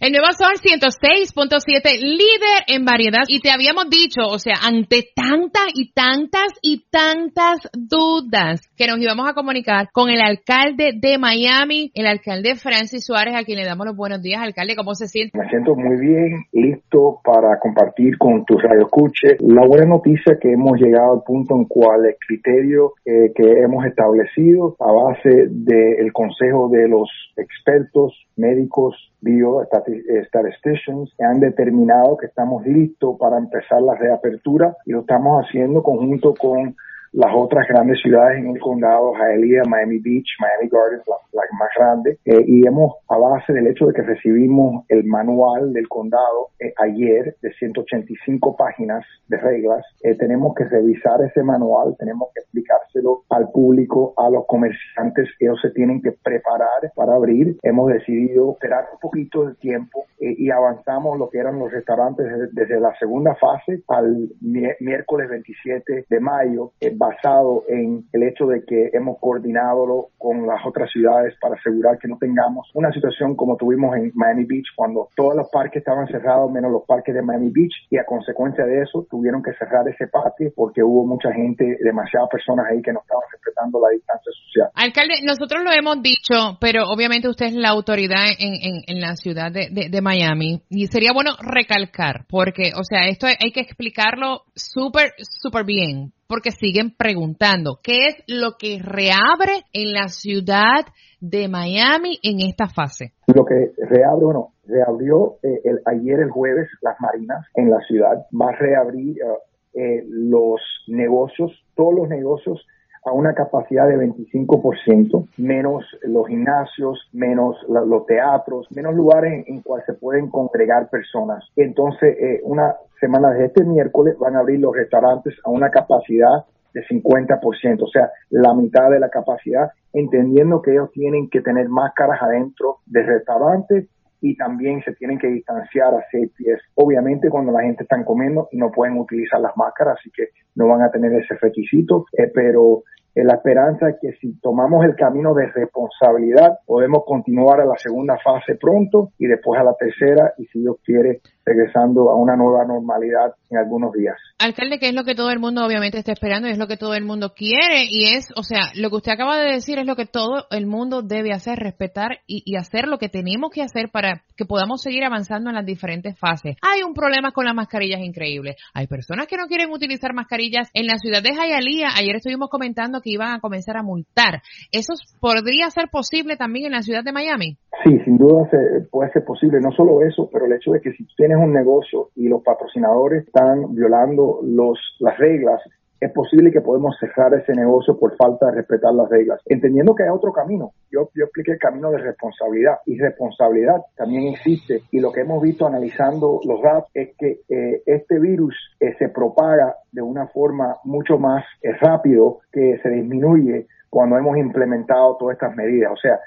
El nuevo Sol 106.7, líder en variedad. Y te habíamos dicho, o sea, ante tantas y tantas y tantas dudas que nos íbamos a comunicar con el alcalde de Miami, el alcalde Francis Suárez, a quien le damos los buenos días. Alcalde, ¿cómo se siente? Me siento muy bien, listo para compartir con tus radioescuches la buena noticia que hemos llegado al punto en cual el criterio eh, que hemos establecido a base del consejo de los expertos médicos biostatisticians han determinado que estamos listos para empezar la reapertura y lo estamos haciendo conjunto con las otras grandes ciudades en el condado, Hialeah, Miami Beach, Miami Gardens, la, más grande, eh, y hemos, a base del hecho de que recibimos el manual del condado eh, ayer de 185 páginas de reglas, eh, tenemos que revisar ese manual, tenemos que explicárselo al público, a los comerciantes, ellos se tienen que preparar para abrir. Hemos decidido esperar un poquito de tiempo y avanzamos lo que eran los restaurantes desde, la segunda fase al miércoles 27 de mayo basado en el hecho de que hemos coordinado con las otras ciudades para asegurar que no tengamos una situación como tuvimos en Miami Beach cuando todos los parques estaban cerrados menos los parques de Miami Beach y a consecuencia de eso tuvieron que cerrar ese parque porque hubo mucha gente, demasiadas personas ahí que no estaban respetando la distancia social. Alcalde, nosotros lo hemos dicho, pero obviamente usted es la autoridad en, en, la ciudad de, de, Miami y sería bueno recalcar porque, o sea, esto hay que explicarlo súper, súper bien porque siguen preguntando, ¿qué es lo que reabre en la ciudad de Miami en esta fase? Lo que reabre, bueno, reabrió eh, el, ayer el jueves las marinas en la ciudad, va a reabrir eh, eh, los negocios, todos los negocios a una capacidad de 25%, menos los gimnasios, menos los teatros, menos lugares en, cuales se pueden congregar personas. Entonces, eh, una semana de este miércoles van a abrir los restaurantes a una capacidad de 50%, o sea, la mitad de la capacidad, entendiendo que ellos tienen que tener máscaras adentro del restaurante y también se tienen que distanciar a seis pies. Obviamente cuando la gente está comiendo y no pueden utilizar las máscaras, así que no van a tener ese requisito, eh, pero la esperanza es que si tomamos el camino de responsabilidad, podemos continuar a la segunda fase pronto y después a la tercera y si Dios quiere, regresando a una nueva normalidad en algunos días. Alcalde, que es lo que todo el mundo obviamente está esperando y es lo que todo el mundo quiere y es, o sea, lo que usted acaba de decir es lo que todo el mundo debe hacer, respetar y, y hacer lo que tenemos que hacer para que podamos seguir avanzando en las diferentes fases. Hay un problema con las mascarillas increíble. Hay personas que no quieren utilizar mascarillas en la ciudad de Hialeah. Ayer estuvimos comentando que iban a comenzar a multar. ¿Eso podría ser posible también en la ciudad de Miami? Sí, sin duda puede ser posible. No solo eso, pero el hecho de que si tienes un negocio y los patrocinadores están violando los, las reglas, es posible que podemos cerrar ese negocio por falta de respetar las reglas, entendiendo que hay otro camino. Yo, yo expliqué el camino de responsabilidad y responsabilidad también existe y lo que hemos visto analizando los datos es que eh, este virus eh, se propaga de una forma mucho más eh, rápido que se disminuye cuando hemos implementado todas estas medidas. O sea,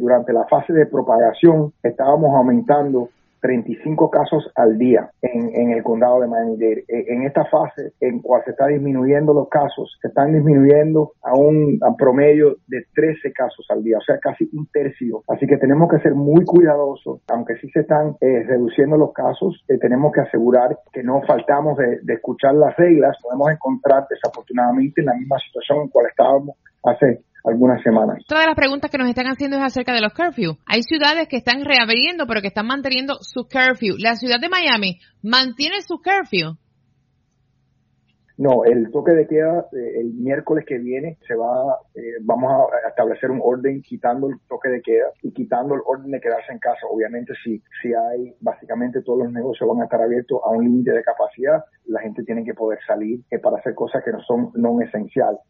durante la fase de propagación estábamos aumentando 35 casos al día en, en el condado de Miami-Dade. E, en esta fase en cual se está disminuyendo los casos, se están disminuyendo a un promedio de 13 casos al día, o sea, casi un tercio. Así que tenemos que ser muy cuidadosos, aunque sí se están eh, reduciendo los casos, eh, tenemos que asegurar que no faltamos de, escuchar las reglas. Podemos encontrar desafortunadamente en la misma situación en cual estábamos hace algunas semanas. Todas las preguntas que nos están haciendo es acerca de los curfew. Hay ciudades que están reabriendo, pero que están manteniendo su curfew. La ciudad de Miami mantiene su curfew. No, el toque de queda eh, el miércoles que viene se va, eh, vamos a establecer un orden quitando el toque de queda y quitando el orden de quedarse en casa. Obviamente si, si hay, básicamente todos los negocios van a estar abiertos a un límite de capacidad, la gente tiene que poder salir eh, para hacer cosas que no son no esenciales.